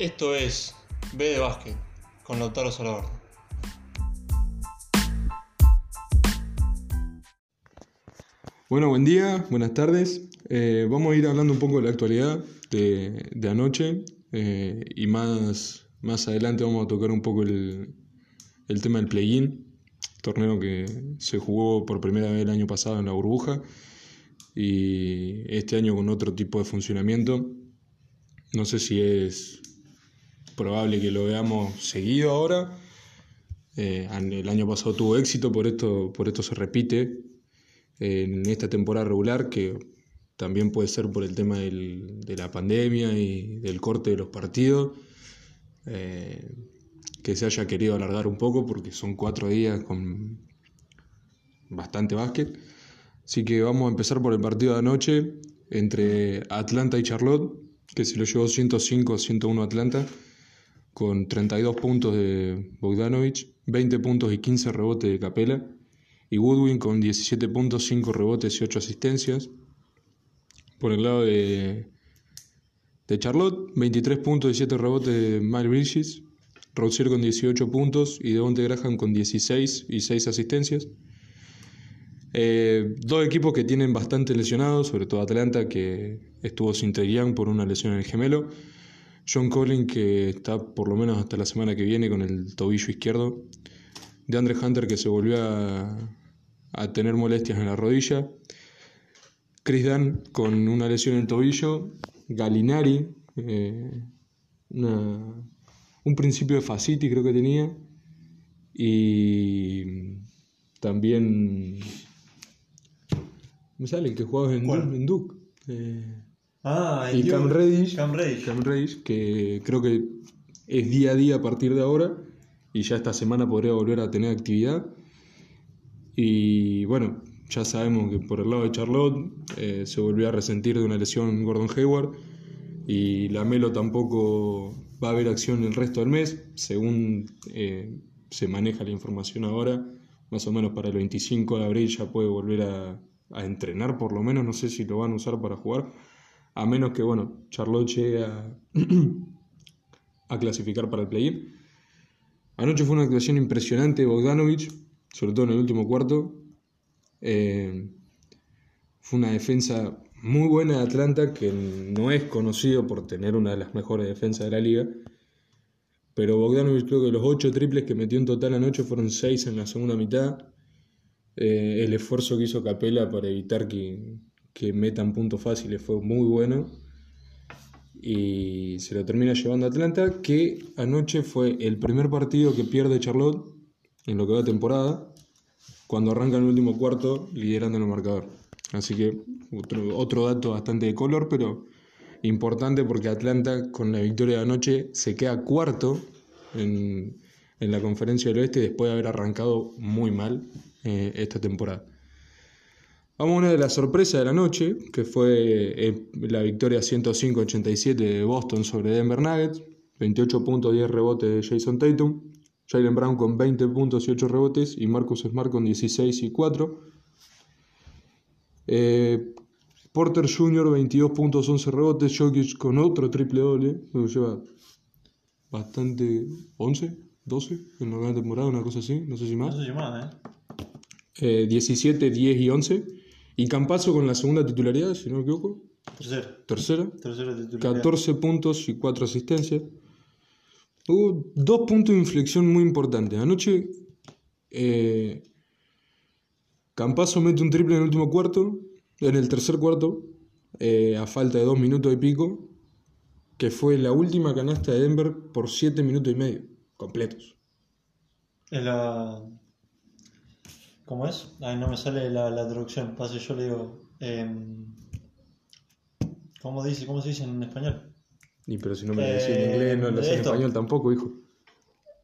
Esto es B de Básquet con Lautaro Salvador. Bueno, buen día, buenas tardes. Eh, vamos a ir hablando un poco de la actualidad de, de anoche eh, y más, más adelante vamos a tocar un poco el, el tema del play-in, torneo que se jugó por primera vez el año pasado en la burbuja y este año con otro tipo de funcionamiento. No sé si es probable que lo veamos seguido ahora. Eh, el año pasado tuvo éxito, por esto, por esto se repite en esta temporada regular, que también puede ser por el tema del, de la pandemia y del corte de los partidos, eh, que se haya querido alargar un poco porque son cuatro días con bastante básquet. Así que vamos a empezar por el partido de anoche entre Atlanta y Charlotte, que se lo llevó 105-101 Atlanta, con 32 puntos de Bogdanovich, 20 puntos y 15 rebotes de Capela, y Woodwin con 17 puntos, 5 rebotes y 8 asistencias. Por el lado de, de Charlotte, 23 puntos y 7 rebotes de Miles Bridges, Rozier con 18 puntos y Devonte Graham con 16 y 6 asistencias. Eh, dos equipos que tienen bastante lesionados, sobre todo Atlanta, que estuvo sin Young por una lesión en el gemelo. John Collins, que está por lo menos hasta la semana que viene con el tobillo izquierdo. De Andre Hunter, que se volvió a, a tener molestias en la rodilla. Chris Dunn con una lesión en el tobillo. Galinari, eh, una, un principio de fascitis creo que tenía. Y también me sale que jugaba en, ¿Cuál? Duke, en Duke. Eh, Ah, y Cam Reddish, Cam Reddish. Cam Reddish, que creo que es día a día a partir de ahora y ya esta semana podría volver a tener actividad. Y bueno, ya sabemos que por el lado de Charlotte eh, se volvió a resentir de una lesión Gordon Hayward y la Melo tampoco va a haber acción el resto del mes, según eh, se maneja la información ahora, más o menos para el 25 de abril ya puede volver a, a entrenar por lo menos, no sé si lo van a usar para jugar, a menos que bueno, Charlotte llegue a, clasificar para el play-in. Anoche fue una actuación impresionante de Bogdanovich, sobre todo en el último cuarto. Eh, fue una defensa muy buena de Atlanta, que no es conocido por tener una de las mejores defensas de la liga. Pero Bogdanovich creo que los 8 triples que metió en total anoche fueron 6 en la segunda mitad. Eh, el esfuerzo que hizo Capela para evitar que, que metan puntos fáciles fue muy bueno. Y se lo termina llevando Atlanta, que anoche fue el primer partido que pierde Charlotte en lo que va temporada, cuando arranca el último cuarto liderando en el marcador. Así que otro, otro dato bastante de color, pero importante porque Atlanta con la victoria de anoche se queda cuarto en, en la conferencia del oeste después de haber arrancado muy mal eh, esta temporada. Vamos a una de las sorpresas de la noche, que fue eh, la victoria 105-87 de Boston sobre Denver Nuggets, 28 puntos, 10 rebotes de Jason Tatum, Jalen Brown con 20 puntos y 8 rebotes y Marcus Smart con 16 y 4. Eh, Porter Jr. 22 puntos, 11 rebotes, Jokic con otro triple doble, lo lleva bastante 11, 12 en la temporada, una cosa así, no sé si más. No sé si más, ¿eh? Eh, 17, 10 y 11. Y Campazo con la segunda titularidad, si no me equivoco. Tercero. Tercera. Tercero titular. 14 puntos y 4 asistencias. Hubo dos puntos de inflexión muy importantes. Anoche, eh, Campazo mete un triple en el último cuarto, en el tercer cuarto, eh, a falta de dos minutos y pico, que fue la última canasta de Denver por 7 minutos y medio, completos. Es la. ¿Cómo es? Ay, no me sale la, la traducción. Pase, yo le digo. em, ¿Cómo dice? ¿Cómo se dice en español? Y pero si no me lo Eh, decís en inglés, no lo sé en esto. español tampoco, hijo.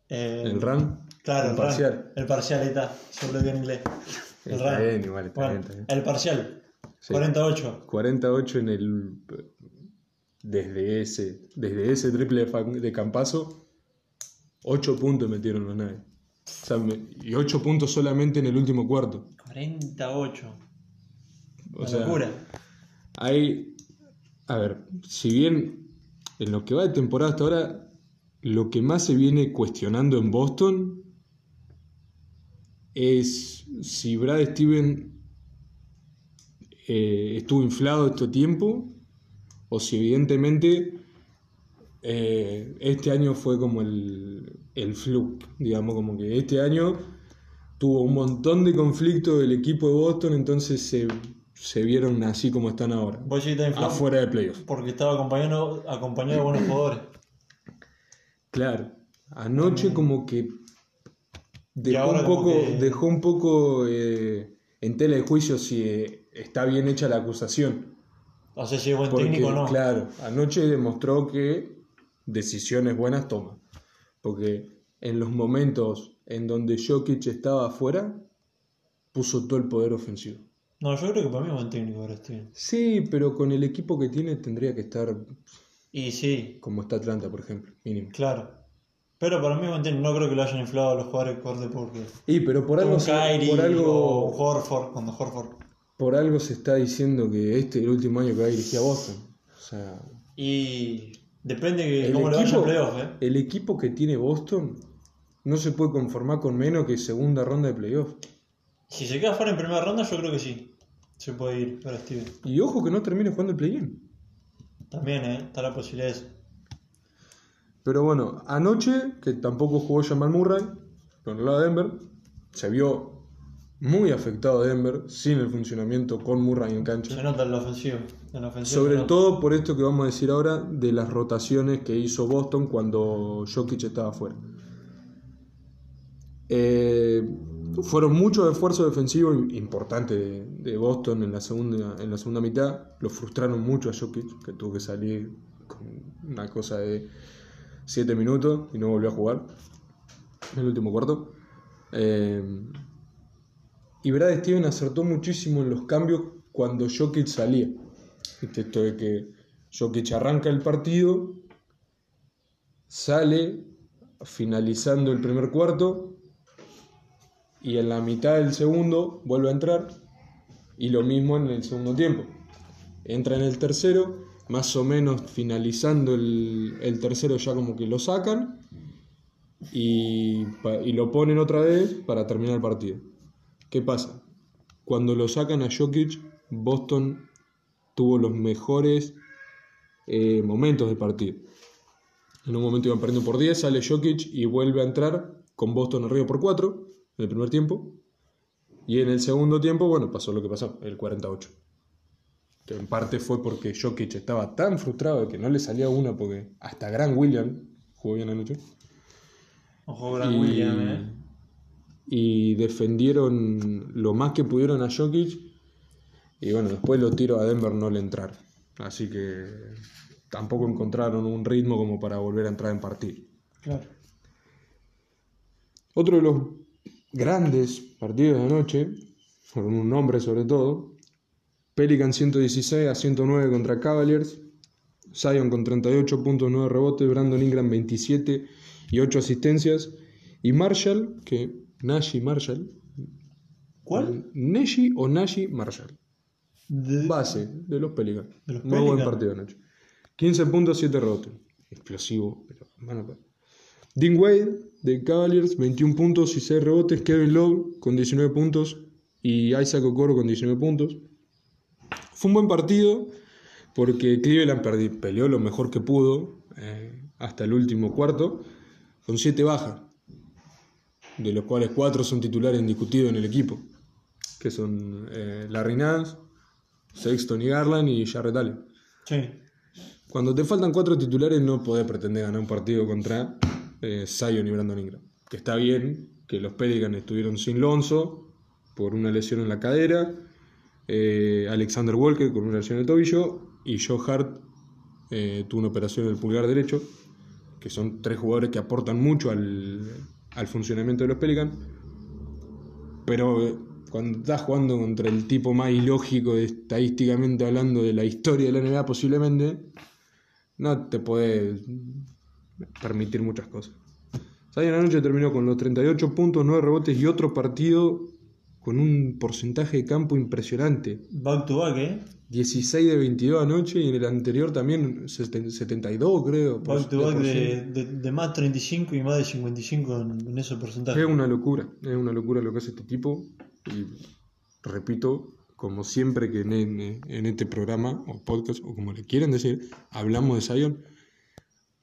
Em, El RAN. Claro, el el parcial. El parcial, ahí está. Yo lo digo en inglés. El Está RAN. bien, igual, está Bueno, bien, está bien. El parcial. Sí. 48. 48 en el. Desde ese, desde ese triple de, de Campazo, 8 puntos metieron los Nuggets. O sea, y 8 puntos solamente en el último cuarto. 48. O sea, locura. hay. A ver, si bien en lo que va de temporada hasta ahora, lo que más se viene cuestionando en Boston es si Brad Steven eh, estuvo inflado este tiempo o si evidentemente eh, este año fue como el, el fluke, digamos, como que este año tuvo un montón de conflictos del equipo de Boston, entonces se, se vieron así como están ahora, afuera de playoff. porque estaba acompañado, acompañado de buenos jugadores. Claro, anoche como que dejó un poco, que- dejó un poco eh, en tela de juicio si eh, está bien hecha la acusación. No sé si es buen Porque, técnico o no. claro, anoche demostró que decisiones buenas toma. Porque en los momentos en donde Jokic estaba afuera, puso todo el poder ofensivo. No, yo creo que para mí es buen técnico ahora Steven. Sí, pero con el equipo que tiene tendría que estar Y sí, como está Atlanta, por ejemplo, mínimo. claro. Pero para mí es buen técnico. No creo que lo hayan inflado a los jugadores corte porque. Y pero por algo, Kyrie por o algo, Horford, cuando Horford. por algo se está diciendo que este es el último año que va a dirigir a Boston. O sea, Y depende de cómo le vaya playoff, ¿eh? el equipo que tiene Boston no se puede conformar con menos que segunda ronda de playoff. Si se queda fuera en primera ronda, yo creo que sí. Se puede ir para Steven. Y ojo que no termine jugando el play-in. También, ¿eh? Está la posibilidad de eso. Pero bueno, anoche, que tampoco jugó Jamal Murray, por el lado de Denver, se vio muy afectado Denver sin el funcionamiento con Murray en Se cancha. nota en la ofensiva. En la ofensiva se Sobre todo por esto que vamos a decir ahora de las rotaciones que hizo Boston cuando Jokic estaba fuera. Eh, fueron muchos esfuerzos defensivos importantes de, de Boston en la, segunda, en la segunda mitad. Lo frustraron mucho a Jokic, que tuvo que salir con una cosa de 7 minutos y no volvió a jugar en el último cuarto. Eh, y Brad Steven acertó muchísimo en los cambios cuando Jokic salía. Viste, Esto de que Jokic arranca el partido, sale finalizando el primer cuarto y en la mitad del segundo vuelve a entrar y lo mismo en el segundo tiempo. Entra en el tercero, más o menos finalizando el, tercero ya como que lo sacan y lo ponen otra vez para terminar el partido. ¿Qué pasa? Cuando lo sacan a Jokic, Boston tuvo los mejores eh, momentos del partido. En un momento iban perdiendo por 10, sale Jokic y vuelve a entrar con Boston arriba por 4 en el primer tiempo. Y en el segundo tiempo, bueno, pasó lo que pasó, el 48. Que en parte fue porque Jokic estaba tan frustrado de que no le salía una porque hasta Gran William jugó bien anoche. Ojo, Gran Y- William, ¿eh? Y defendieron lo más que pudieron a Jokic. Y bueno, después los tiros a Denver no le entraron. Así que tampoco encontraron un ritmo como para volver a entrar en partido. Claro. Otro de los grandes partidos de anoche, con un nombre sobre todo, Pelican 116 a 109 contra Cavaliers, Zion con 38 puntos, 9 rebotes, Brandon Ingram 27 y 8 asistencias, y Marshall, que Nashi Marshall, ¿Cuál? Neshi o Nashi Marshall, De- base de los Pelicans. De los Muy buen partido anoche. 15 puntos, 7 rebotes. Explosivo, pero pa- Dean Wade de Cavaliers, 21 puntos y 6 rebotes. Kevin Love con 19 puntos y Isaac Okoro con 19 puntos. Fue un buen partido porque Cleveland peleó lo mejor que pudo eh, hasta el último cuarto con 7 bajas, de los cuales 4 son titulares indiscutidos en el equipo, que son eh, Larry Nance, Sexton y Garland y Jarrett Allen. Sí. Cuando te faltan cuatro titulares no podés pretender ganar un partido contra eh, Zion y Brandon Ingram. Que está bien que los Pelicans estuvieron sin Lonzo por una lesión en la cadera, eh, Alexander Walker con una lesión en el tobillo y Joe Hart eh, tuvo una operación en el pulgar derecho, que son tres jugadores que aportan mucho al, al funcionamiento de los Pelicans. Pero eh, cuando estás jugando contra el tipo más ilógico, estadísticamente hablando, de la historia de la NBA posiblemente, no te puede permitir muchas cosas. Zion anoche terminó con los 38 puntos, 9 rebotes y otro partido con un porcentaje de campo impresionante. Back to back, ¿eh? 16 de 22 anoche y en el anterior también seten- 72 creo. por- Back to back por de, de, de más 35 y más de 55 en, en ese porcentaje. Es una locura, es una locura lo que hace este tipo y repito, como siempre que en, en- en este programa o podcast o como le quieran decir, hablamos de Zion,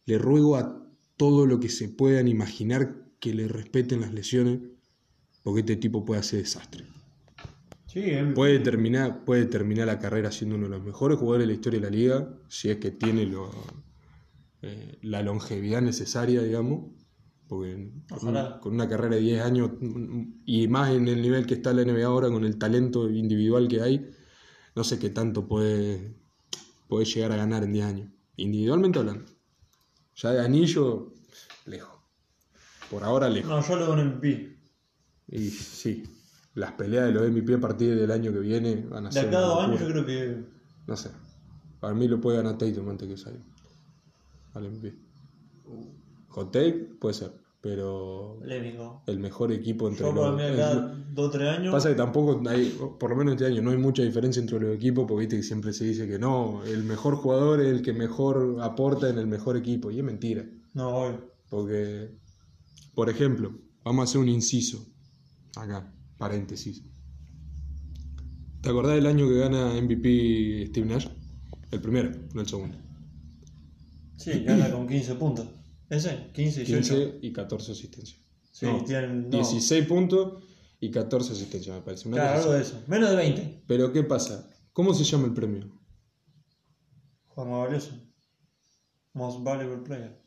le ruego a todo lo que se puedan imaginar que le respeten las lesiones porque este tipo puede hacer desastre. Sí, él- Puede terminar, puede terminar la carrera siendo uno de los mejores jugadores de la historia de la liga, si es que tiene lo- eh, la longevidad necesaria, digamos, porque con, Ojalá. con una carrera de 10 años y más en el nivel que está la NBA ahora, con el talento individual que hay, no sé qué tanto puede, puede llegar a ganar en 10 años, individualmente hablando. Ya de anillo, lejos. Por ahora lejos. No, yo le doy un MVP. Y sí, las peleas de los MVP a partir del año que viene van a De ser. acá a dos años yo creo que. No sé. Para mí lo puede ganar Tatum antes que Zion. Al MVP. Hot take puede ser, pero Polémico. el mejor equipo entre Yo para los. mí es- acá 2 o 3 años. Pasa que tampoco hay, por lo menos este año, no hay mucha diferencia entre los equipos, porque viste que siempre se dice que no, el mejor jugador es el que mejor aporta en el mejor equipo, y es mentira. No, hoy. Porque, por ejemplo, vamos a hacer un inciso. Acá, paréntesis. ¿Te acordás del año que gana MVP Steve Nash? El primero, no el segundo. Sí, gana con 15 puntos. Ese, 15, 18. 15 y 14 asistencias. Sí, No, tienen. No. 16 puntos y 14 asistencias, me parece. Una Claro, algo de eso. Menos de 20. Pero ¿qué pasa? ¿Cómo se llama el premio? Juan más valioso. Most valuable player.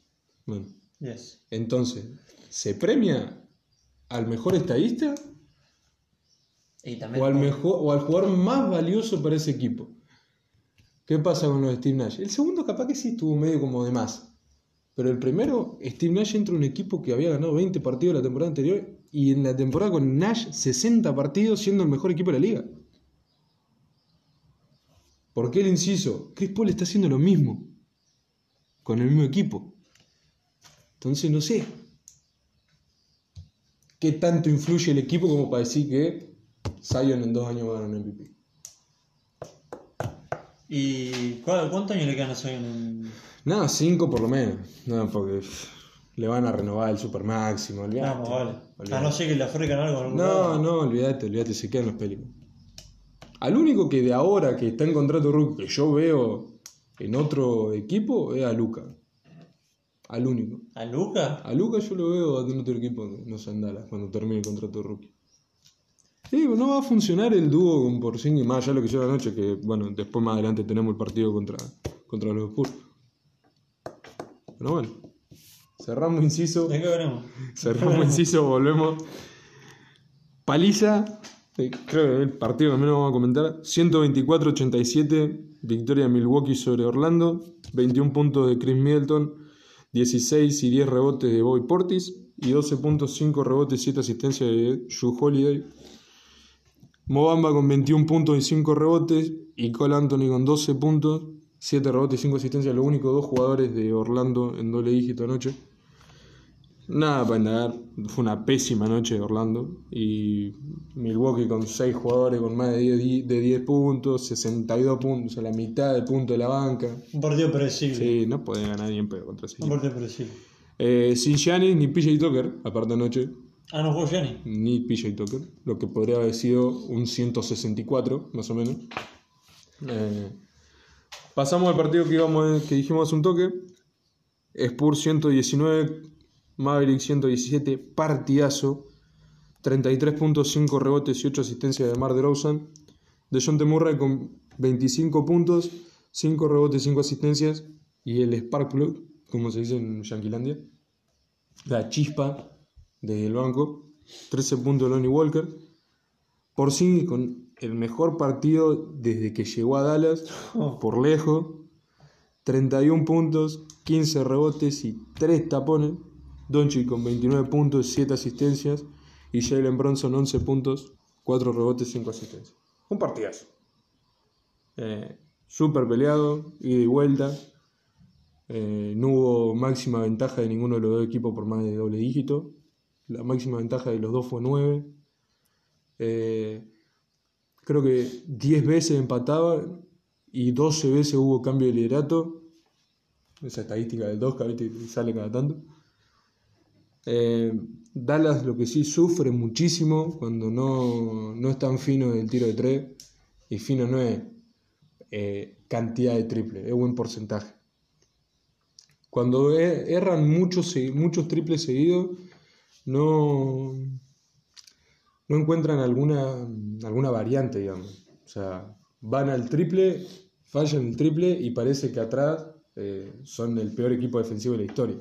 Bueno, Yes. entonces, ¿se premia al mejor estadista Y también. o al, mejor, o al jugador más valioso para ese equipo. ¿Qué pasa con los de Steve Nash? El segundo capaz que sí estuvo medio como de más. Pero el primero, Steve Nash entra a un equipo que había ganado 20 partidos la temporada anterior y en la temporada con Nash 60 partidos siendo el mejor equipo de la liga. ¿Por qué el inciso? Chris Paul está haciendo lo mismo con el mismo equipo. Entonces no sé qué tanto influye el equipo como para decir que Zion en dos años va a ganar MVP. ¿Y cuántos años le quedan a Zion en.? Nada, cinco por lo menos. No, porque le van a renovar el super máximo. Olvidate, Vamos, vale. olvidate. A no ser que le ofrezcan algo No, no, olvídate, olvídate, se quedan los Pelicans. Al único que de ahora que está en contrato rookie que yo veo en otro equipo es a Luca. Al único. ¿A Luca? A Luca yo lo veo en otro equipo, no sé, en Dallas, cuando termine el contrato rookie. Sí, no va a funcionar el dúo con Porzingis más allá de lo que lleva anoche, que bueno, después más adelante tenemos el partido contra, contra los Spurs. Pero bueno, cerramos inciso. ¿De qué veremos? Cerramos inciso, volvemos. Paliza, eh, creo que el partido que menos vamos a comentar. 124-87, victoria de Milwaukee sobre Orlando. 21 puntos de Chris Middleton, 16 y 10 rebotes de Bobby Portis. Y 12 puntos, 5 rebotes y 7 asistencias de Drew Holiday. Mobamba con 21 puntos y 5 rebotes. Y Cole Anthony con 12 puntos, 7 rebotes y 5 asistencias. Los únicos dos jugadores de Orlando en doble dígito anoche. Nada para indagar, fue una pésima noche de Orlando y Milwaukee con 6 jugadores con más de 10, di- de 10 puntos, 62 puntos, o sea, la mitad del punto de la banca. Un partido predecible. Sí, no puede ganar ni en pedo contra ese Un partido predecible. Eh, sin Giannis ni PJ Tucker, aparte anoche, Ah, no jugó Gianni. ni PJ Tucker, lo que podría haber sido un 164, más o menos. Eh, pasamos al partido que, que dijimos hace un toque. Spurs 119, Maverick 117, partidazo. 33.5 rebotes y 8 asistencias de Mar DeRozan. De John Murray con 25 puntos, 5 rebotes, 5 asistencias. Y el Spark Plug, como se dice en Yanquilandia. La chispa desde el banco. 13 puntos Lonnie Walker. Por sí, con el mejor partido desde que llegó a Dallas, por lejos. 31 puntos, 15 rebotes y 3 tapones. Doncic con 29 puntos, 7 asistencias. Y Jalen Bronson 11 puntos, 4 rebotes, 5 asistencias. Un partidazo. Eh, Súper peleado, ida y vuelta. Eh, no hubo máxima ventaja de ninguno de los dos equipos por más de doble dígito. La máxima ventaja de los dos fue 9. Eh, creo que 10 veces empataba y 12 veces hubo cambio de liderato. Esa estadística de dos que sale cada tanto. Eh, Dallas lo que sí sufre muchísimo cuando no, no es tan fino el tiro de tres. Y fino no es eh, cantidad de triple, es buen porcentaje. Cuando e, erran muchos, muchos triples seguidos, no, no encuentran alguna, alguna variante, digamos. O sea, van al triple, fallan el triple y parece que atrás eh, son el peor equipo defensivo de la historia.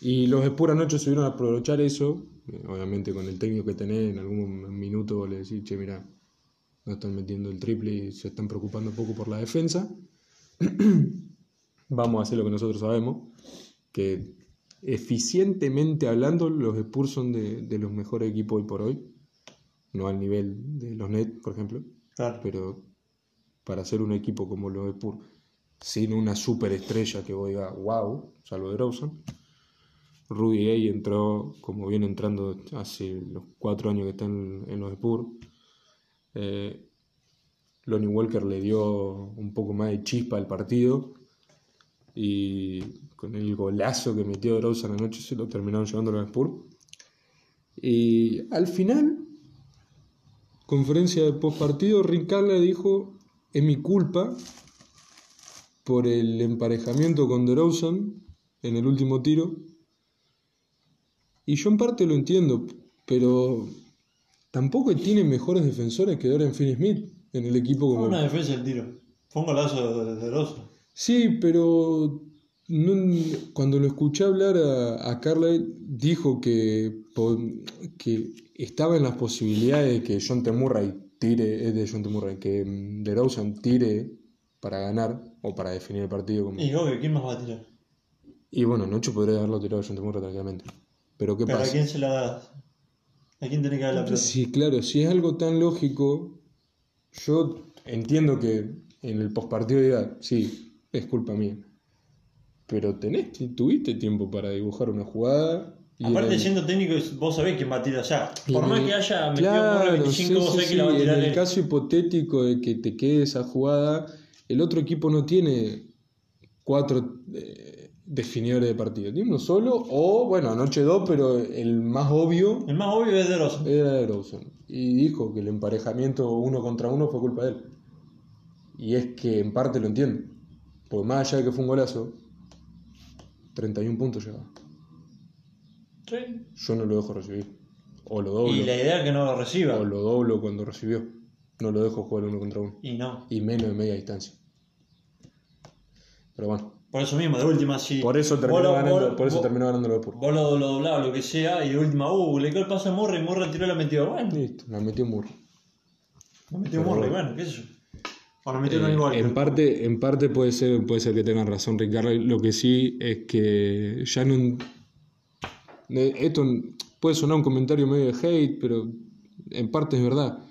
Y los Spurs anoche subieron a aprovechar eso, eh, obviamente con el técnico que tenés, en algún minuto le decís, che, mira, no están metiendo el triple y se están preocupando un poco por la defensa. Vamos a hacer lo que nosotros sabemos, que eficientemente hablando, los Spurs son de, los mejores equipos hoy por hoy. No al nivel de los Nets, por ejemplo. Pero para ser un equipo como los Spurs, sin una superestrella que diga wow, salvo de Rawson. Rudy Gay entró como viene entrando hace los cuatro años que está en, los Spurs. Eh, Lonnie Walker le dio un poco más de chispa al partido y con el golazo que metió Rosa anoche se lo terminaron llevando a los Spurs. Y al final, conferencia de post partido, Rick le dijo: Es mi culpa por el emparejamiento con DeRozan en el último tiro. Y yo en parte lo entiendo, pero tampoco tiene mejores defensores que Dorian Finney-Smith en el equipo como... Fue una defensa del tiro. Fue un golazo de DeRozan. Sí, pero cuando lo escuché hablar a, a Carlyle, dijo que, que estaba en las posibilidades de que John T. Murray tire, es de John T. Murray, que mm, DeRozan tire para ganar o para definir el partido. Como... Y obvio, ¿quién más va a tirar? Y bueno, Noche podría haberlo tirado a John T. Murray tranquilamente. Pero ¿qué ¿Pero pasa? ¿A quién se la das? ¿A quién tiene que dar la pelota? Sí, claro, si es algo tan lógico, yo entiendo que en el postpartido diga, sí, es culpa mía. Pero tenés, tuviste tiempo para dibujar una jugada. Aparte, siendo técnico, vos sabés quién va a tirar. allá por más que haya metido claro, 25, vos sabés que la va a tirar. En el caso hipotético de que te quede esa jugada, el otro equipo no tiene cuatro eh, definidores de partido. Tiene uno solo, o bueno, anoche dos, pero el más obvio. El más obvio es de Rosen. Era de Rosen. Y dijo que el emparejamiento uno contra uno fue culpa de él. Y es que en parte lo entiendo. Porque más allá de que fue un golazo, 31 puntos lleva. Sí. Yo no lo dejo recibir. O lo doblo. Y la idea es que no lo reciba. O lo doblo cuando recibió. No lo dejo jugar uno contra uno. Y no. Y menos de media distancia. Pero bueno. Por eso mismo, de última sí. Por eso terminó ganando, por eso terminó ganando lo Vos lo, lo doblabas, lo que sea, y de última, uh, le quedó el pase a Murray, Murray tiró la metió. Bueno. Listo, la metió Murray. La metió Murray, bueno, qué sé yo. Eh, en, parte, en parte puede ser, puede ser que tengan razón Ricardo. Lo que sí es que ya no. Esto puede sonar un comentario medio de hate, pero en parte es verdad.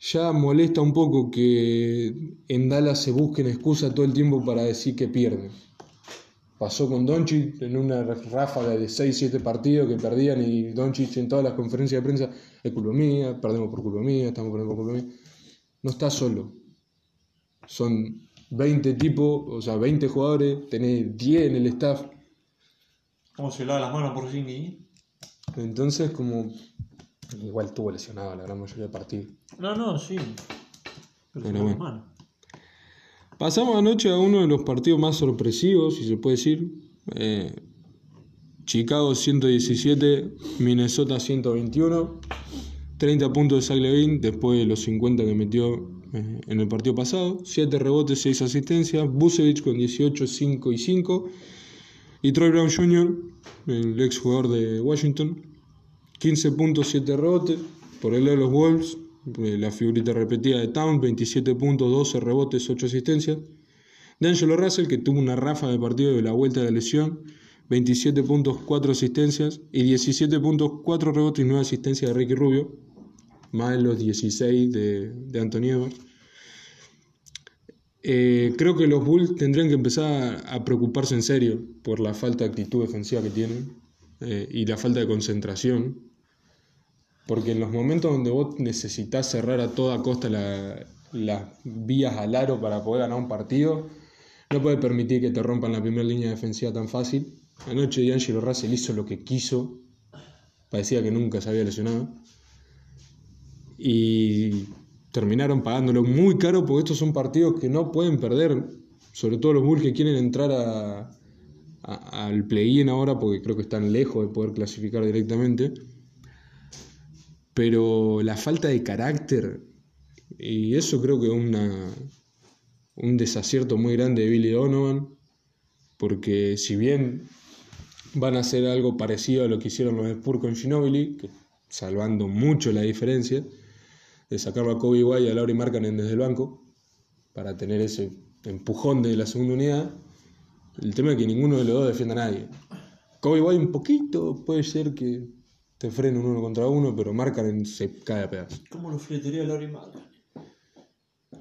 Ya molesta un poco que en Dallas se busquen excusas todo el tiempo para decir que pierden. Pasó con Doncic en una ráfaga de 6-7 partidos que perdían y Doncic en todas las conferencias de prensa es culpa mía, perdemos por culpa mía, estamos perdiendo por culpa mía. No está solo son 20 tipos, o sea, 20 jugadores, tenés 10 en el staff. ¿Cómo se lava las manos por fin? Entonces, como. Igual estuvo lesionado la gran mayoría del partido. No, no, sí. Pero, bueno. Pasamos anoche a uno de los partidos más sorpresivos, si se puede decir. Eh, Chicago 117, Minnesota 121. 30 puntos de Zach Levine después de los 50 que metió eh, en el partido pasado, 7 rebotes, 6 asistencias, Busevich con 18, 5 y 5, y Troy Brown Jr., el ex jugador de Washington, 15 puntos, 7 rebotes, por el de los Wolves, eh, la figurita repetida de Town, 27 puntos, 12 rebotes, 8 asistencias, D'Angelo Russell, que tuvo una rafa de partido de la vuelta de la lesión, 27 puntos, 4 asistencias y 17 puntos, 4 rebotes y 9 asistencias de Ricky Rubio, más los 16 de, de Anthony Edwards. Eh, creo que los Bulls tendrían que empezar a preocuparse en serio por la falta de actitud defensiva que tienen eh, y la falta de concentración. Porque en los momentos donde vos necesitas cerrar a toda costa la- las vías al aro para poder ganar un partido, no puedes permitir que te rompan la primera línea defensiva tan fácil. Anoche D'Angelo Russell hizo lo que quiso, parecía que nunca se había lesionado. Y terminaron pagándolo muy caro porque estos son partidos que no pueden perder, sobre todo los Bulls que quieren entrar a, al play-in ahora porque creo que están lejos de poder clasificar directamente. Pero la falta de carácter, y eso creo que es una, un desacierto muy grande de Billy Donovan, porque si bien van a hacer algo parecido a lo que hicieron los Spurs con Ginobili, salvando mucho la diferencia, de sacarlo a Kobe White y a Lauri Markkanen desde el banco, para tener ese empujón de la segunda unidad, el tema es que ninguno de los dos defiende a nadie. Kobe White un poquito, puede ser que te frene un uno contra uno, pero Markkanen se cae a pedazos. ¿Cómo lo fletería Laurie Marca?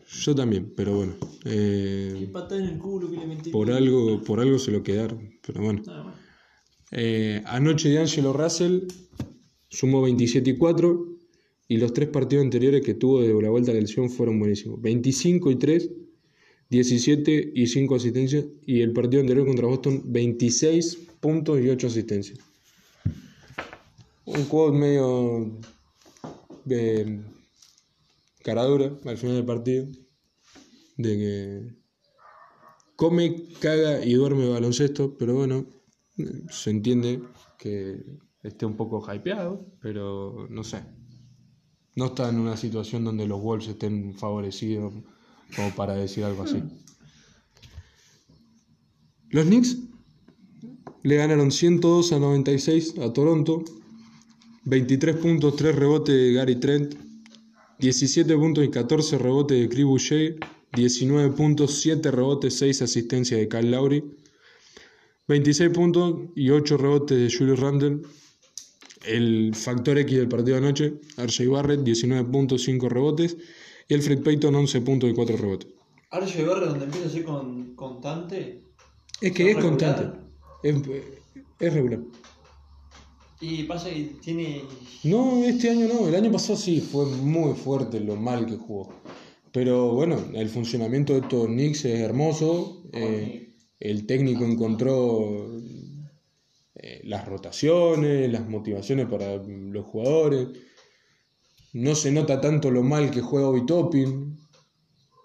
Yo también, pero bueno. eh, Qué patada en el culo que le metí. por, algo, por algo se lo quedaron, pero bueno. Más. Eh, anoche D'Angelo Russell sumó 27 y 4 y los tres partidos anteriores que tuvo de la vuelta la lesión fueron buenísimos. 25 y 3, 17 y 5 asistencias y el partido anterior contra Boston 26 puntos y 8 asistencias. Un quote medio de caradura al final del partido de que come, caga y duerme baloncesto, pero bueno, se entiende que esté un poco hypeado, pero no sé. No está en una situación donde los Wolves estén favorecidos como para decir algo así. Los Knicks le ganaron 102 a 96 a Toronto. 23 puntos, 3 rebotes de Gary Trent. 17 puntos y 14 rebotes de Chris Boucher. 19 puntos, 7 rebotes, 6 asistencias de Kyle Lowry. 26 puntos y 8 rebotes de Julius Randle. El factor X del partido de anoche, RJ Barrett, 19 puntos, 5 rebotes. Y Alfred Payton, 11 puntos y 4 rebotes. Archie Barre, donde empieza a ser con, constante. Es que es ¿Regular? constante. Es, es regular. Y pasa que tiene. No, este año no. El año pasado sí fue muy fuerte lo mal que jugó. Pero bueno, el funcionamiento de estos Knicks es hermoso. Eh, el técnico encontró eh, las rotaciones, las motivaciones para los jugadores. No se nota tanto lo mal que juega Obi Toppin.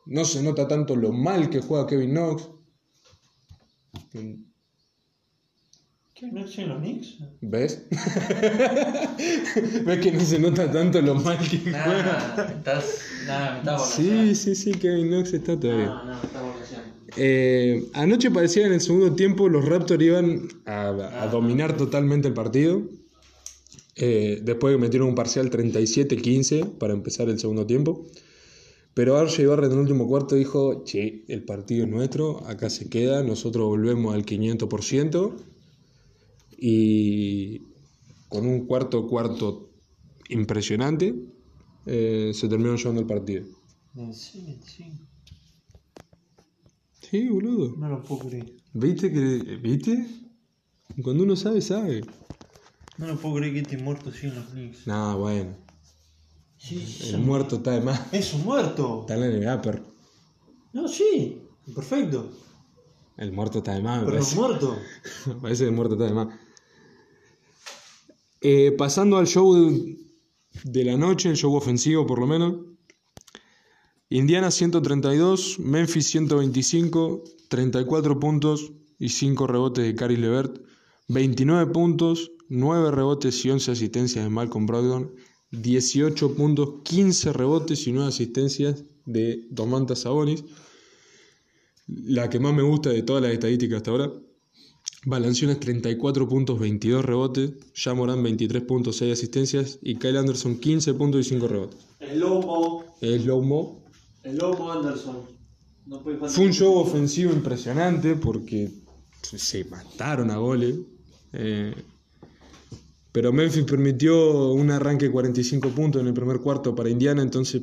No se nota tanto lo mal que juega Kevin Knox. ¿Qué? ¿No en los Knicks? ¿Ves? ¿Ves que no se nota tanto lo mal que juega? Nah, estás. Nah, me estás Sí, sí, sí, Kevin Knox está todavía. No, no. Eh, anoche parecía en el segundo tiempo los Raptors iban a, a dominar totalmente el partido. Eh, después metieron un parcial 37-15 para empezar el segundo tiempo. Pero RJ Barrett en el último cuarto dijo, che, el partido es nuestro, acá se queda, nosotros volvemos al 500%. Y con un cuarto cuarto impresionante, eh, se terminó llevando el partido. Sí, sí. Sí, boludo. No lo puedo creer. ¿Viste que. ¿Viste? Cuando uno sabe, sabe. No lo puedo creer que esté muerto sí en los Knicks. Nah, bueno. Sí, El muerto está de más. Es un muerto. Está en la NBA, pero. No, sí. Perfecto. El muerto está de más, Pero es muerto. parece que el muerto está de más. Eh, pasando al show de, la noche, el show ofensivo por lo menos. Indiana 132, Memphis 125, 34 puntos y 5 rebotes de Caris Levert, 29 puntos, 9 rebotes y 11 asistencias de Malcolm Brogdon, 18 puntos, 15 rebotes y 9 asistencias de Domantas Sabonis. La que más me gusta de todas las estadísticas hasta ahora. Valanciunas 34 puntos, 22 rebotes. Jamoran 23 puntos, 6 asistencias. Y Kyle Anderson 15 puntos y 5 rebotes. El Lomo. Es low mo. El Lomo Anderson. No puede faltar. Fue un show ofensivo impresionante porque se mataron a goles. Eh, pero Memphis permitió un arranque de 45 puntos en el primer cuarto para Indiana, entonces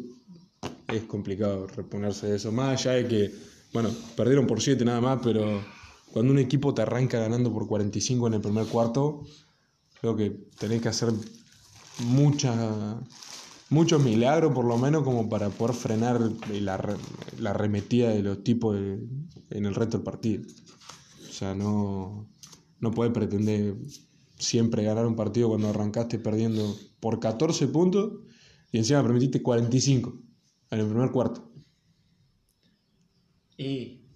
es complicado reponerse de eso. Más allá de que, bueno, perdieron por 7 nada más, pero cuando un equipo te arranca ganando por 45 en el primer cuarto, creo que tenés que hacer mucha, muchos milagros, por lo menos, como para poder frenar la, la de los tipos en el resto del partido. O sea, no, no puedes pretender siempre ganar un partido cuando arrancaste perdiendo por 14 puntos y encima permitiste 45 en el primer cuarto. Y,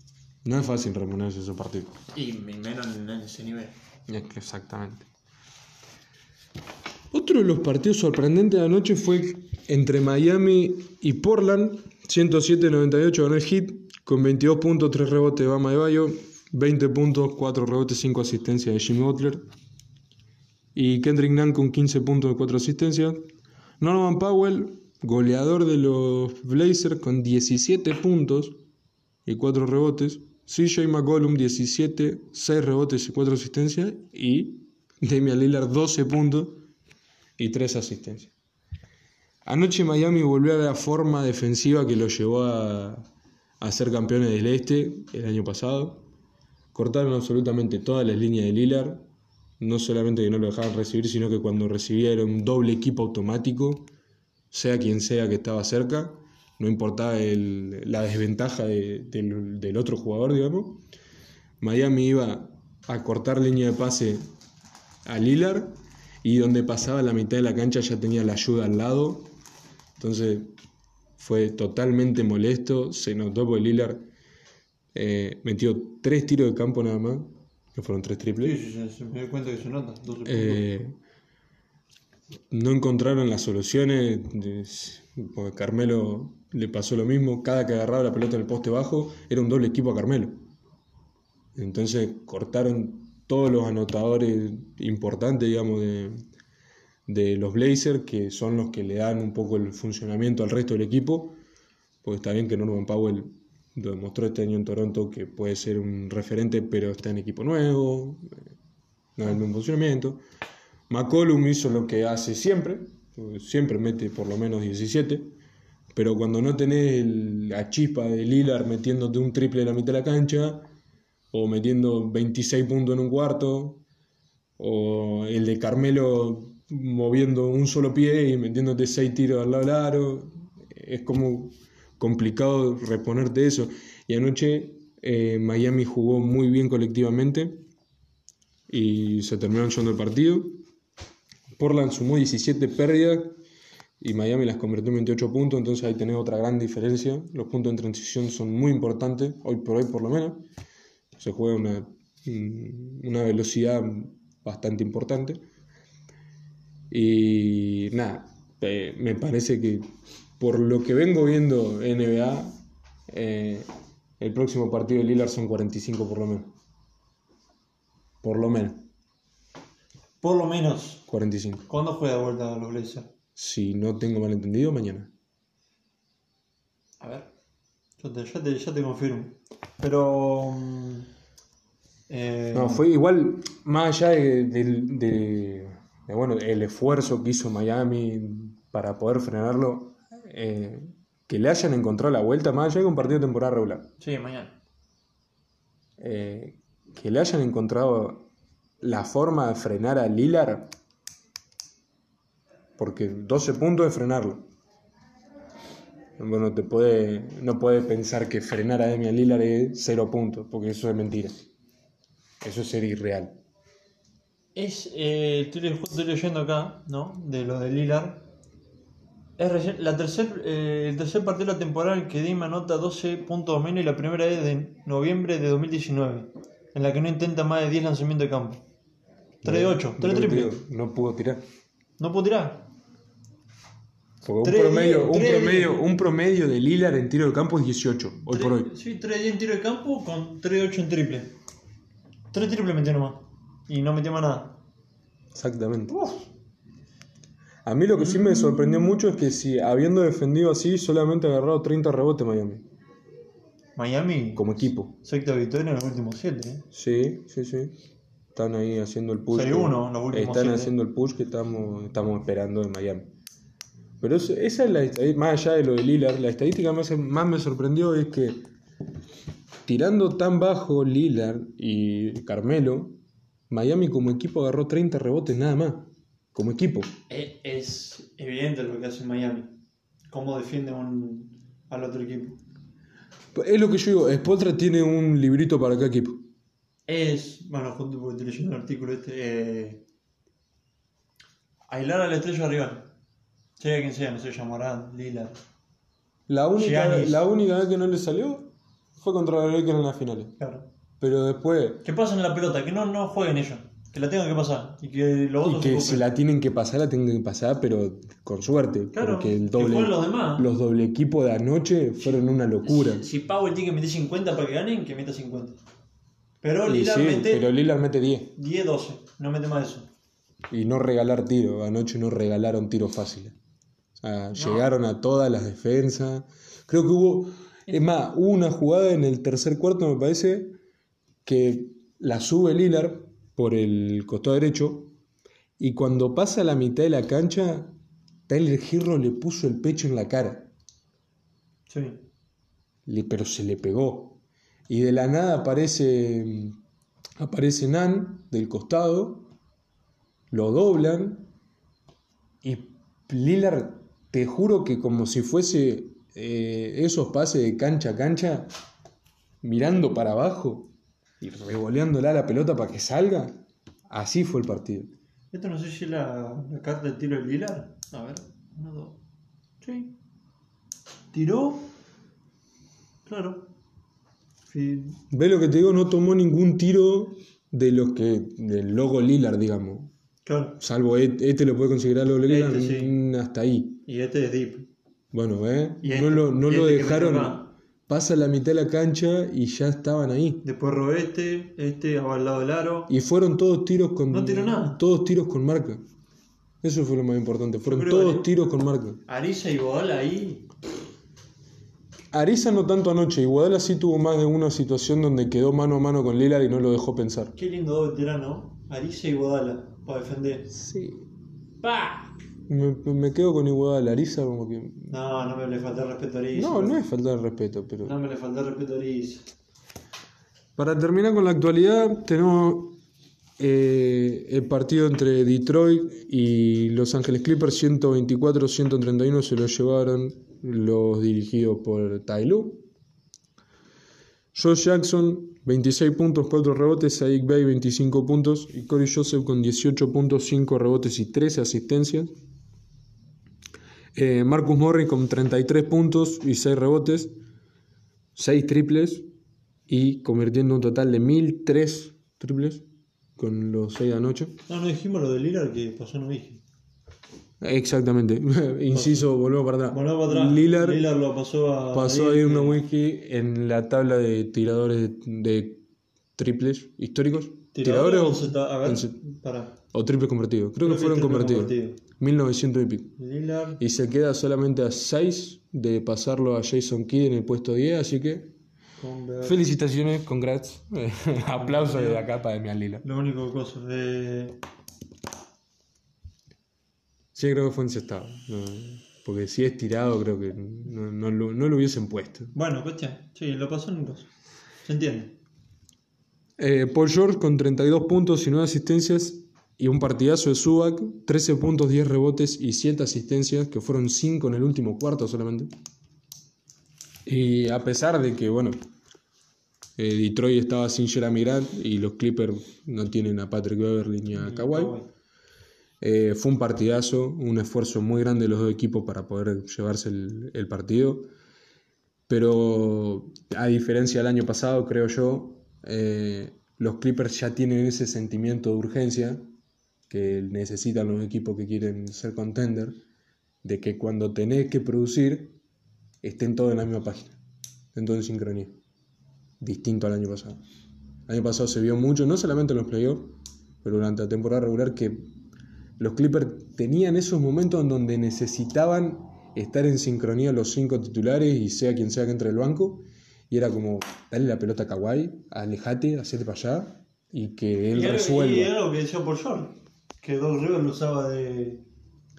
No es fácil reponerse esos partidos. y menos en ese nivel. Exactamente. Otro de los partidos sorprendentes de anoche fue entre Miami y Portland. 107-98 ganó el Heat con 22 puntos, 3 rebotes de Bama de Bayo, 20 puntos, 4 rebotes, 5 asistencias de Jimmy Butler. Y Kendrick Nunn con 15 puntos, 4 asistencias. Norman Powell, goleador de los Blazers con 17 puntos y 4 rebotes. CJ McCollum 17, 6 rebotes y 4 asistencias. Y Damian Lillard 12 puntos y 3 asistencias. Anoche Miami volvió a la forma defensiva que lo llevó a, a ser campeones del Este el año pasado. Cortaron absolutamente todas las líneas de Lillard. No solamente que no lo dejaban recibir, sino que cuando recibía era un doble equipo automático, sea quien sea que estaba cerca. No importaba el- la desventaja de- del, del otro jugador, digamos. Miami iba a cortar línea de pase a Lillard y donde pasaba la mitad de la cancha ya tenía la ayuda al lado. Entonces fue totalmente molesto. Se notó porque Lillard eh, metió tres tiros de campo nada más, que fueron tres triples. Sí, sí, me dio cuenta que se nota. 12 puntos. Eh, no encontraron las soluciones. Porque Carmelo le pasó lo mismo. Cada que agarraba la pelota en el poste bajo era un doble equipo a Carmelo. Entonces cortaron todos los anotadores importantes, digamos, de, de los Blazers, que son los que le dan un poco el funcionamiento al resto del equipo. Porque está bien que Norman Powell lo demostró este año en Toronto que puede ser un referente, pero está en equipo nuevo, no es el mismo funcionamiento. McCollum hizo lo que hace siempre, siempre mete por lo menos 17, pero cuando no tenés la chispa de Lillard metiéndote un triple en la mitad de la cancha, o metiendo 26 puntos en un cuarto, o el de Carmelo moviendo un solo pie y metiéndote 6 tiros al lado del aro, es como complicado reponerte eso. Y anoche eh, Miami jugó muy bien colectivamente y se terminaron llevando el partido. Portland sumó 17 pérdidas y Miami las convirtió en 28 puntos, entonces ahí tenés otra gran diferencia. Los puntos en transición son muy importantes, hoy por hoy por lo menos. Se juega una, mm, una velocidad bastante importante. Y nada, eh, me parece que por lo que vengo viendo NBA, eh, el próximo partido de Lillard son 45 por lo menos. Por lo menos, Por lo menos. 45. ¿Cuándo juega de vuelta a los Blazers? Si no tengo malentendido, mañana. A ver. Yo te, ya, te, ya te confirmo. Pero. mm, eh, No, fue igual, más allá de, del- de- de, bueno, el esfuerzo que hizo Miami para poder frenarlo, eh, que le hayan encontrado la vuelta, más allá de un partido de temporada regular, Sí, mañana. eh, que le hayan encontrado la forma de frenar a Lillard, porque 12 puntos de frenarlo. Bueno, te puede, no puede pensar que frenar a Damian Lillard es 0 puntos, porque eso es mentira. Eso es ser irreal. Es, eh, estoy, le- estoy leyendo acá, ¿no? De lo de Lillard. Es recién- la tercer, eh, el tercer partido de la temporada en que Dima anota 12 puntos o menos y la primera es de noviembre de 2019, en la que no intenta más de 10 lanzamientos de campo. 3 de 8, 3 Lo que te triples. No pudo tirar. No puedo tirar. Porque un promedio, un, promedio, un promedio de Lillard en tiro de campo es 18, hoy por hoy. Sí, 3 de 10 en tiro de campo con 3 de 8 en triple. 3 triples metió nomás. Y no metió más nada. Exactamente. A mí lo que sí me sorprendió mucho es que si habiendo defendido así, solamente ha agarrado 30 rebotes Miami, Miami, como equipo. sexta victoria en los últimos 7. ¿eh? Sí, sí, sí. Están ahí haciendo el push. 6-1 en los últimos Están siete. haciendo el push que estamos, estamos esperando de Miami. Pero eso- esa es la estadística, más allá de lo de Lillard, la estadística más, más me sorprendió es que tirando tan bajo Lillard y Carmelo, Miami como equipo agarró 30 rebotes nada más. como equipo. Es evidente lo que hace Miami. Cómo defiende un, al otro equipo. Es lo que yo digo, Spoltra tiene un librito para cada equipo. Es, bueno, junto porque estoy leyendo el artículo este, eh, aislar a la estrella rival. Sea quien sea, no sé, Morán, Lila. La única, Giannis. la única vez que no le salió fue contra los Lakers en las finales. Claro. Pero después, Que pasen la pelota, que no, no jueguen ellos. Que la tengan que pasar. Y que los y otros que se si la tienen que pasar, la tienen que pasar, pero con suerte. Claro, porque el doble, los demás. los doble equipos de anoche fueron una locura. Si Powell tiene que meter 50 para que ganen, que meta 50. Pero Y Lillard sí, mete pero Lillard mete 10. 10, 12. No mete más eso. Y no regalar tiro. Anoche no regalaron tiros fáciles. Llegaron a todas las defensas. Creo que hubo. Es más, hubo una jugada en el tercer cuarto, me parece, que la sube Lillard por el costado derecho. Y cuando pasa a la mitad de la cancha, Tyler Hero le puso el pecho en la cara. Sí. Le- pero se le pegó. Y de la nada aparece, aparece Nan del costado, lo doblan y Lillard, te juro que como si fuese eh, esos pases de cancha a cancha, mirando para abajo y revoleándola la pelota para que salga, así fue el partido. Esto no sé si es la, la carta de tiro de Lillard. A ver. Uno, dos. Sí. Tiró. Claro. Fin. ¿Ves lo que te digo? No tomó ningún tiro de los que, del logo Lillard, digamos. Claro. Salvo e- este lo puede considerar logo Lillard, Este sí. hasta ahí. Y este es deep. Bueno, ¿eh? Y no este- lo, no y este dejaron. Pasa la mitad de la cancha y ya estaban ahí. Después robó este. Este al lado del aro. Y fueron todos tiros con. No tiró nada. Todos tiros con marca. Eso fue lo más importante. Fueron todos tiros con marca. Arisa y Bodal ahí. Ariza no tanto anoche. Iguadala sí tuvo más de una situación donde quedó mano a mano con Lillard y no lo dejó pensar. Qué lindo dos veteranos. Arisa y Bodala. Para defender. Sí. ¡Pah! Me, me quedo con Iguadala. Ariza como que. No, no me le falta respeto a Arisa. No, no es falta de respeto, pero. No me le falta respeto a Arisa. Para terminar con la actualidad, tenemos eh, el partido entre Detroit y Los Ángeles Clippers 124-131 se lo llevaron los dirigidos por Ty Lue. Josh Jackson 26 puntos, 4 rebotes, Sadik Bay 25 puntos y Corey Joseph con 18 puntos, 5 rebotes y 13 asistencias. Eh, Marcus Morris con 33 puntos y 6 rebotes, 6 triples y convirtiendo un total de 1003 triples con los 6 de anoche. No, no dijimos lo de Lillard que pasó, no dije. Exactamente. Inciso, volvemos para atrás. Volvemos para atrás. Lillard Lillard lo pasó a. pasó a ir una wiki en la tabla de tiradores de, de triples históricos. Tiradores ¿Tiradores o A ver, pará. O triples convertidos? Creo, que fueron triple convertidos. convertido. 1900 y pico. Lillard. Y se queda solamente a 6 de pasarlo a Jason Kidd en el puesto 10, así que Conver- felicitaciones, congrats. Aplausos de acá para Demian Lillard. Lo único cosa de. Sí, creo que fue encestado. No, porque si es tirado, creo que no, no lo, no lo hubiesen puesto. Bueno, cuestión. Sí, lo pasó en. Se entiende. Eh, Paul George con 32 puntos y 9 asistencias y un partidazo de Subac, 13 puntos, 10 rebotes y 7 asistencias, que fueron 5 en el último cuarto solamente. Y a pesar de que, bueno, eh, Detroit estaba sin Jeremy Grant y los Clippers no tienen a Patrick Beverly ni a Kawhi, eh, fue un partidazo, un esfuerzo muy grande de los dos equipos para poder llevarse el, el partido. Pero a diferencia del año pasado, creo yo, eh, los Clippers ya tienen ese sentimiento de urgencia que necesitan los equipos que quieren ser contender, de que cuando tenés que producir, estén todos en la misma página, estén todos en sincronía. Distinto al año pasado. El año pasado se vio mucho, no solamente en los playoffs, pero durante la temporada regular, que los Clippers tenían esos momentos en donde necesitaban estar en sincronía los cinco titulares y sea quien sea que entre el banco. Y era como, dale la pelota a Kawhi, alejate, hacete para allá y que él Y resuelva. Y era lo que decía por George. Que Doc Rivers lo usaba de.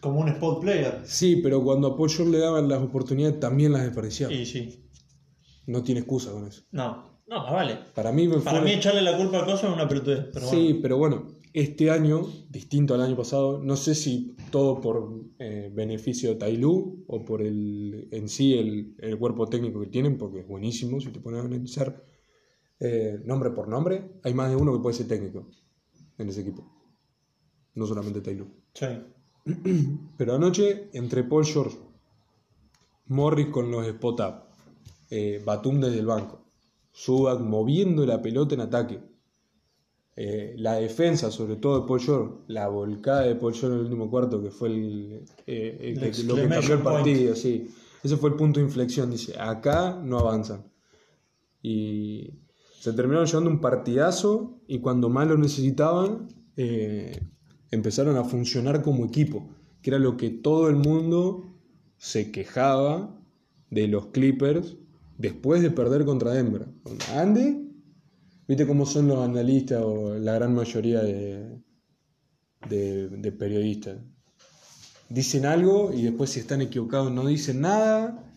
como un spot player. Sí, pero cuando a Paul George le daban las oportunidades también las desperdiciaba. Y sí. No tiene excusa con eso. No. No, más vale. Para mí, me Para fue- mí echarle la culpa al coso es una pelotudez. Pero Sí, bueno. pero bueno, este año, distinto al año pasado, no sé si todo por eh, beneficio de Tailú o por el, en sí el, el cuerpo técnico que tienen, porque es buenísimo, si te pones a analizar eh, nombre por nombre, hay más de uno que puede ser técnico en ese equipo, no solamente Tailú. Sí. Pero anoche, entre Paul George, Morris con los spot up, eh, Batum desde el banco, Subak moviendo la pelota en ataque, eh, la defensa, sobre todo de Paul George, la volcada de Paul George en el último cuarto, que fue el, eh, el que- lo que cambió el partido, sí. Ese fue el punto de inflexión. Dice, acá no avanzan. Y se terminaron llevando un partidazo y cuando más lo necesitaban, eh, empezaron a funcionar como equipo, que era lo que todo el mundo se quejaba de los Clippers después de perder contra Denver. Andy, viste cómo son los analistas o la gran mayoría de, de, de periodistas. Dicen algo y después si están equivocados no dicen nada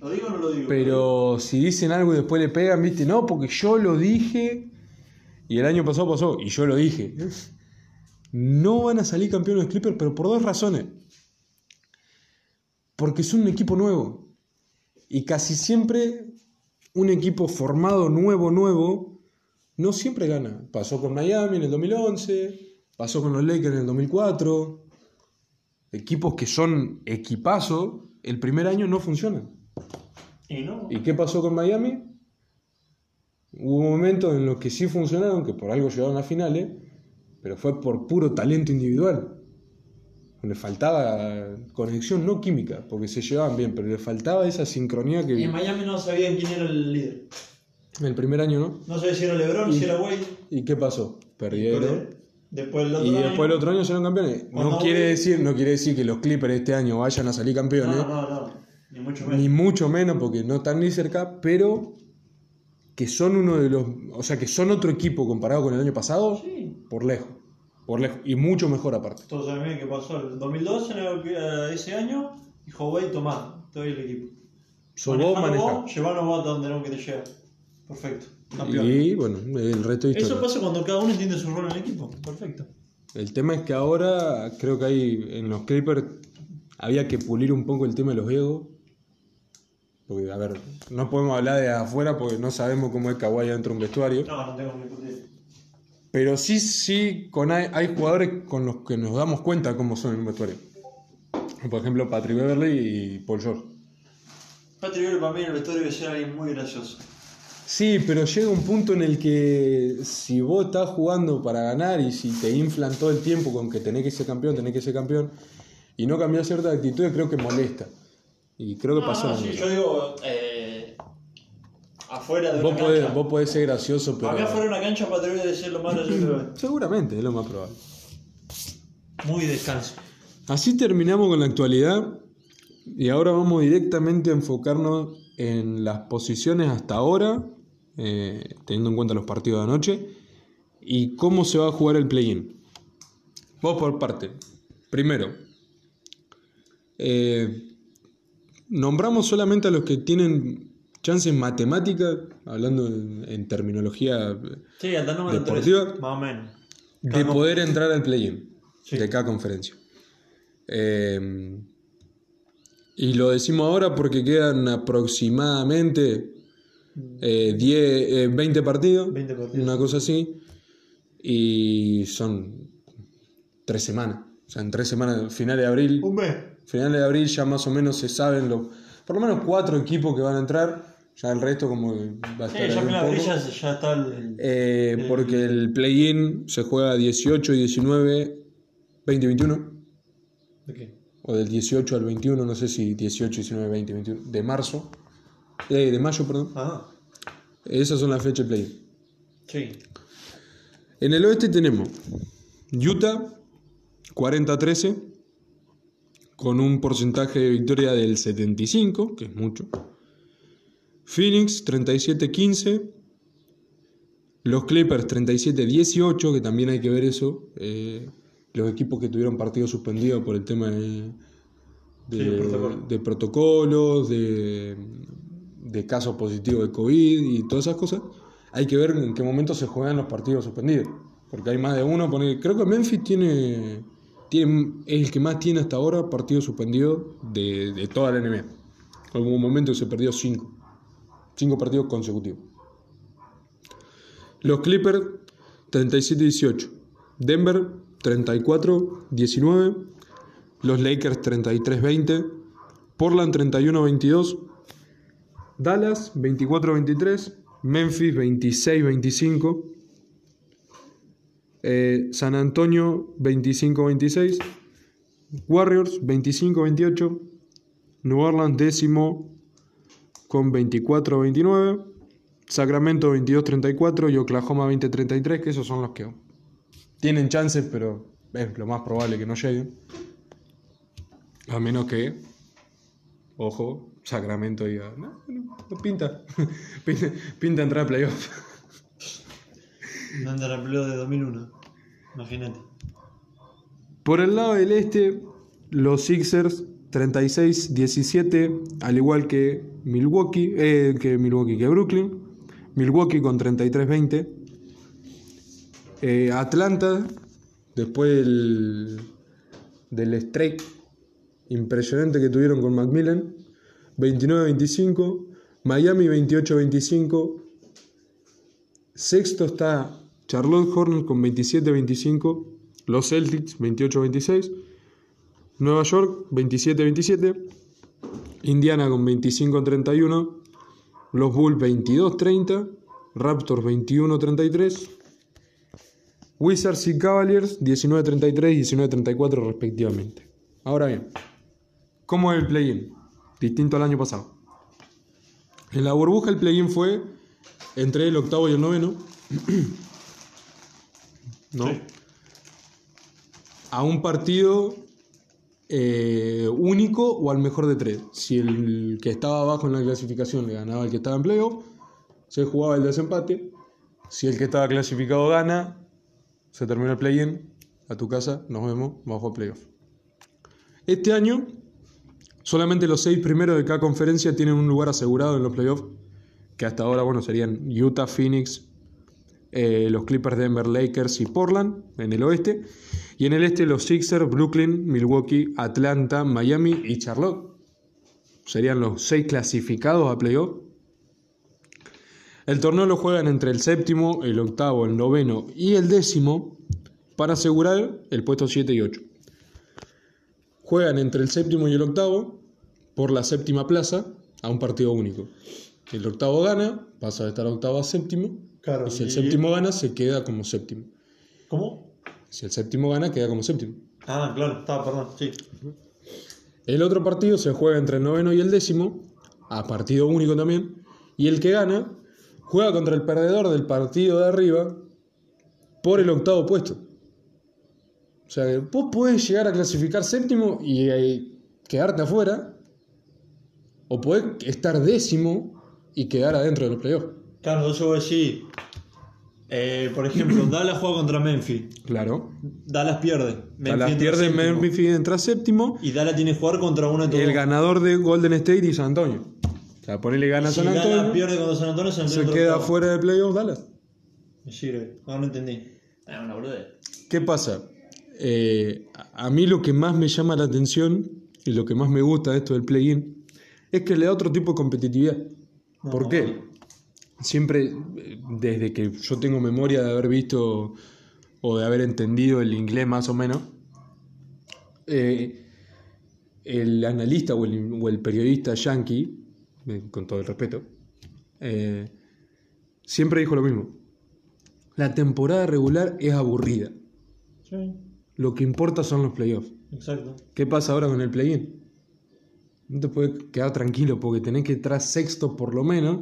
¿Lo digo o no lo digo? pero si dicen algo y después le pegan, viste, no, porque yo lo dije. Y el año pasado pasó, y yo lo dije. No van a salir campeones los Clippers, pero por dos razones. Porque son un equipo nuevo. Y casi siempre un equipo formado nuevo, nuevo, no siempre gana. Pasó con Miami en el 2011, pasó con los Lakers en el 2004. Equipos que son equipazo, el primer año no funcionan. Y no. ¿Y qué pasó con Miami? Hubo momentos en los que sí funcionaron, que por algo llegaron a finales, pero fue por puro talento individual. Le faltaba conexión, no química, porque se llevaban bien, pero le faltaba esa sincronía Y que en Miami no sabían quién era el líder. en el primer año no. No sabía si era LeBron, si era Wade. ¿Y qué pasó? Perdieron. Después el otro Y año- después el otro año salieron campeones. No quiere, decir, no quiere decir que los Clippers este año vayan a salir campeones. No, no, no. Ni mucho menos. ni mucho menos porque no están ni cerca, pero que son uno de los, o sea, que son otro equipo comparado con el año pasado, Sí. por lejos, por lejos, y mucho mejor aparte. Todos saben bien qué pasó. El 2012, en el- eh, ese año, dijo Wade, tomá, te doy el equipo. So, vos manejás. vos, llevalo vos a donde no que te lleva. Perfecto. Campeón. Y bueno, el resto de Eso pasa cuando cada uno entiende su rol en el equipo. Perfecto. El tema es que ahora creo que hay en los Clippers había que pulir un poco el tema de los egos. Porque, a ver, no podemos hablar de afuera porque no sabemos cómo es Kawhi dentro de un vestuario. No, no tengo ni. Pero sí, sí, con hay, hay jugadores con los que nos damos cuenta cómo son en un vestuario. Por ejemplo, Patrick Beverly y Paul George. Patrick Beverly para mí en el vestuario debe ser alguien muy gracioso. Sí, pero llega un punto en el que si vos estás jugando para ganar y si te inflan todo el tiempo con que tenés que ser campeón, tenés que ser campeón, y no cambiar ciertas actitudes, creo que molesta. Y creo que No, pasó. no, sí, yo digo, eh, afuera de vos, una podés, cancha. vos podés ser gracioso, Para mí afuera pero. de una cancha Patrick Beverly debe ser lo más gracioso. Seguramente, es lo más probable. muy descanso. Así terminamos con la actualidad y ahora vamos directamente a enfocarnos en las posiciones hasta ahora, eh, teniendo en cuenta los partidos de anoche, y cómo se va a jugar el play-in. Vos por parte. Primero, eh, nombramos solamente a los que tienen chances matemáticas, hablando en, en terminología Sí, Deportiva. 3, más o menos. de poder entrar al play-in Sí. de cada conferencia. Eh, y lo decimos ahora porque quedan aproximadamente eh, 10, eh, 20 partidos, 20 partidos. una cosa así, y son tres semanas. O sea, en tres semanas, finales de abril, Un mes. Finales de abril ya más o menos se saben los, por lo menos cuatro equipos que van a entrar. Ya el resto como va a Sí, estar ya ahí en un poco. ya, ya está el. Eh, porque el play-in se juega 18 y 19, 20 y 21. ¿De qué? O del 18 al 21, no sé si 18, 19, 20, 21. De marzo. Eh, de mayo, perdón. Ah, Esas son las fechas de play-in. sí. En el oeste tenemos Utah 40-13 con un porcentaje de victoria del 75, que es mucho. Phoenix 37-15. Los Clippers 37-18, que también hay que ver eso. eh, los equipos que tuvieron partidos suspendidos por el tema de, de, Sí, el protocolo. de protocolos, de, de casos positivos de COVID y todas esas cosas. Hay que ver en qué momento se juegan los partidos suspendidos. Por porque hay más de uno. creo que Memphis tiene, tiene es el que más tiene hasta ahora partidos suspendidos de, de toda la NBA. En algún momento se perdió cinco. Cinco partidos consecutivos. Los Clippers 37-18. Denver 34-19. Los Lakers 33-20. Portland 31-22. Dallas 24-23. Memphis 26-25. Eh, San Antonio 25-26. Warriors 25-28. New Orleans décimo con 24-29. Sacramento 22-34 y Oklahoma 20-33, que esos son los que tienen chances, pero es lo más probable que no lleguen. A menos que, ojo, Sacramento diga, no, no, no pinta, pinta, entrar a playoff. Empleo de 2001. Imagínate. Por el lado del este, los Sixers 36-17, al igual que Milwaukee, eh, que Milwaukee, que Brooklyn. Milwaukee con 33-20. Eh, Atlanta, después del, del strike impresionante que tuvieron con Macmillan, 29-25. Miami 28-25. Sexto está Charlotte Hornets con 27-25. Los Celtics 28-26. Nueva York 27-27. Indiana con 25-31. Los Bulls 22-30. Raptors 21-33. Wizards y Cavaliers 19-33 y 19-34 respectivamente. Ahora bien, ¿cómo es el play-in? Distinto al año pasado. En la burbuja el play-in fue entre el octavo y el noveno. ¿No? Sí. A un partido eh, único o al mejor de tres. Si el que estaba abajo en la clasificación le ganaba al que estaba en playoff, se jugaba el desempate. Si el que estaba clasificado gana, se termina el play-in. A tu casa, nos vemos bajo playoff. Este año, solamente los seis primeros de cada conferencia tienen un lugar asegurado en los playoffs, que hasta ahora, bueno, serían Utah, Phoenix, eh, los Clippers, Denver, Lakers y Portland en el oeste. Y en el este los Sixers, Brooklyn, Milwaukee, Atlanta, Miami y Charlotte. Serían los seis clasificados a playoff. El torneo lo juegan entre el séptimo, el octavo, el noveno y el décimo para asegurar el puesto 7 y 8. Juegan entre el séptimo y el octavo por la séptima plaza a un partido único. El octavo gana, pasa de estar octavo a séptimo. Claro, y si el y- séptimo gana, se queda como séptimo. ¿Cómo? Si el séptimo gana, queda como séptimo. Ah, claro, estaba, perdón, sí. El otro partido se juega entre el noveno y el décimo, a partido único también, y el que gana juega contra el perdedor del partido de arriba por el octavo puesto. O sea, que vos podés llegar a clasificar séptimo y eh, quedarte afuera, o podés estar décimo y quedar adentro de los playoffs. Claro, entonces vos decís, eh, por ejemplo, Dallas juega contra Memphis. Claro. Dallas pierde. Dallas pierde, séptimo. Memphis entra séptimo, Y Dallas tiene que jugar contra uno de todos. el ganador de Golden State y San Antonio. O sea, ponele gana Si San Antonio. Dallas pierde contra San Antonio, San Se queda octavo. fuera de playoff Dallas. Me sirve. No, no entendí. Ah, una. ¿Qué pasa? Eh, a a mí lo que más me llama la atención y lo que más me gusta de esto del play-in es que le da otro tipo de competitividad. No, ¿Por qué? Siempre, eh, desde que yo tengo memoria de haber visto o de haber entendido el inglés más o menos, eh, el analista o el, o el periodista yankee, eh, con todo el respeto, eh, siempre dijo lo mismo. La temporada regular es aburrida. Sí, Lo que importa son los playoffs. exacto. ¿Qué pasa ahora con el play-in? No te puedes quedar tranquilo porque tenés que entrar sexto por lo menos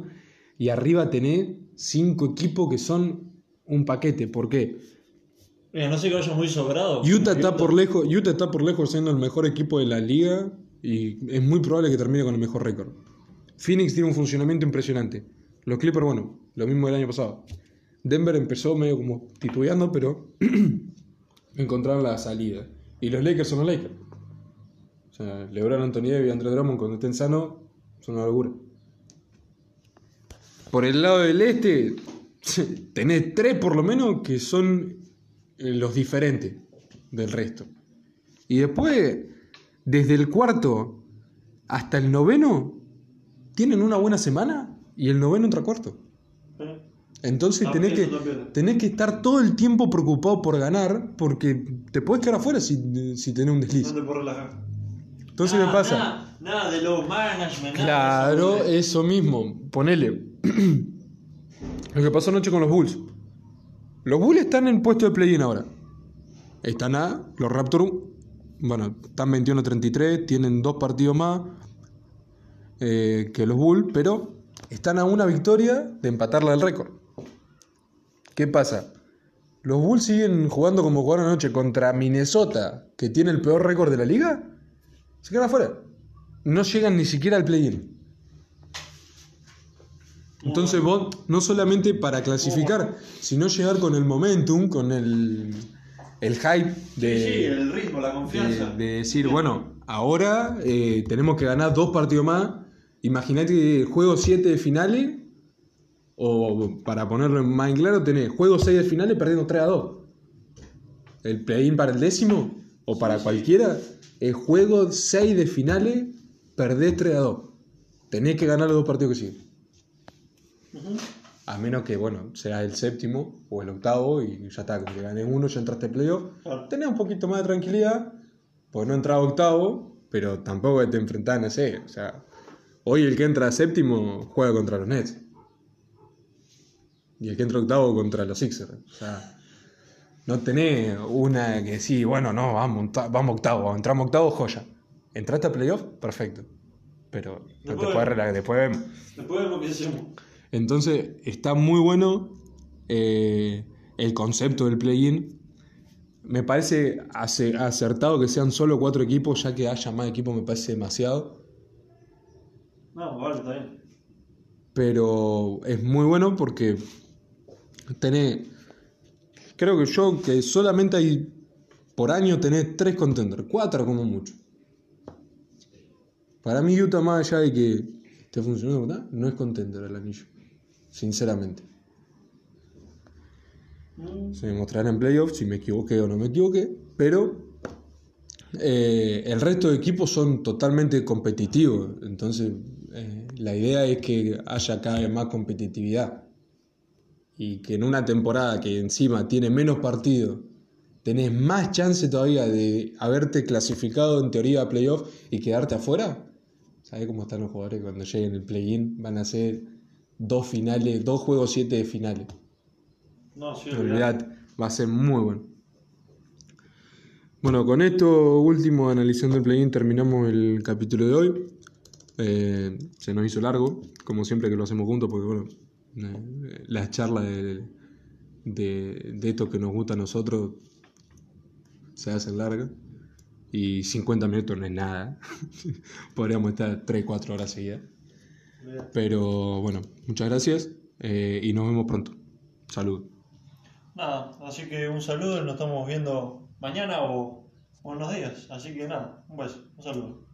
y arriba tenés cinco equipos que son un paquete. ¿Por qué? Mira, no sé que vaya muy sobrado. Utah está por lejos, Utah está por lejos siendo el mejor equipo de la liga y es muy probable que termine con el mejor récord. Phoenix tiene un funcionamiento impresionante. Los Clippers, bueno, lo mismo del año pasado. Denver empezó medio como titubeando, pero encontraron la salida. Y los Lakers son los Lakers. O sea, LeBron, Anthony Davis y Andre Drummond cuando estén sanos son una locura. Por el lado del este, tenés tres por lo menos que son eh, los diferentes del resto. Y después, desde el cuarto hasta el noveno, tienen una buena semana y el noveno entra cuarto. Entonces Ah, tenés que, tenés que estar todo el tiempo preocupado por ganar porque te puedes quedar afuera si, si tenés un desliz. No te. Entonces, Nada, ¿qué pasa? Nada, nada de low management. Claro, eso mismo. Ponele. Lo que pasó anoche con los Bulls. Los Bulls están en puesto de play-in ahora. Están a los Raptors. Bueno, están 21-33, tienen dos partidos más eh, que los Bulls, pero están a una victoria de empatarla del récord. ¿Qué pasa? Los Bulls siguen jugando como jugaron anoche contra Minnesota, que tiene el peor récord de la liga. Se quedan afuera. No llegan ni siquiera al play-in. Entonces vos, no solamente para clasificar, sino llegar con el momentum, con el, el hype de, Sí, sí, el ritmo, la de, confianza. de decir, bueno, ahora eh, tenemos que ganar dos partidos más. Imagínate juego 7 de finales, o para ponerlo más en claro, tenés juego 6 de finales perdiendo 3 a 2. El play-in para el décimo, o para cualquiera, el juego 6 de finales, perdés 3 a 2. Tenés que ganar los dos partidos que siguen. A menos que, bueno, sea el séptimo o el octavo y ya está, como que gané uno, ya entraste playoff. Claro. Tenés un poquito más de tranquilidad, porque no entraba octavo, pero tampoco te enfrentás, no sé. O sea, hoy el que entra a séptimo juega contra los Nets. Y el que entra octavo contra los Sixers. O sea, no tenés una que sí, bueno, no, vamos, vamos octavo, entramos octavo, joya. ¿Entraste a playoff? Perfecto. Pero no te Después- puedes relajar, después vemos. Después vemos qué hacemos. Entonces está muy bueno eh, el concepto del play-in. Me parece ace- acertado que sean solo cuatro equipos, ya que haya más equipos me parece demasiado. No, vale, está bien. Pero es muy bueno porque tenés, creo que yo que solamente hay por año tenés tres contenders, cuatro como mucho. Para mí Utah más allá de que esté funcionando, ¿verdad? no es contender el anillo, sinceramente. Mm, Se me mostrará en playoffs si me equivoqué o no me equivoqué, pero eh, el resto de equipos son totalmente competitivos. Entonces, eh, la idea es que haya cada vez más competitividad. Y que en una temporada que encima tiene menos partidos, tenés más chance todavía de haberte clasificado en teoría a playoff y quedarte afuera. ¿Sabés cómo están los jugadores cuando lleguen el play-in? Van a hacer dos finales, dos juegos siete de finales. No, sí, Olvidate, va a ser muy bueno. Bueno, con esto último analizando el plugin terminamos el capítulo de hoy. Eh, se nos hizo largo, como siempre que lo hacemos juntos, porque bueno, las charlas de, de, de esto que nos gusta a nosotros se hacen largas. Y 50 minutos no es nada. Podríamos estar 3-4 horas seguidas. Pero bueno, muchas gracias eh, y nos vemos pronto. Salud. Nada, así que un saludo nos estamos viendo mañana o, o unos días. Así que nada, un beso, un saludo.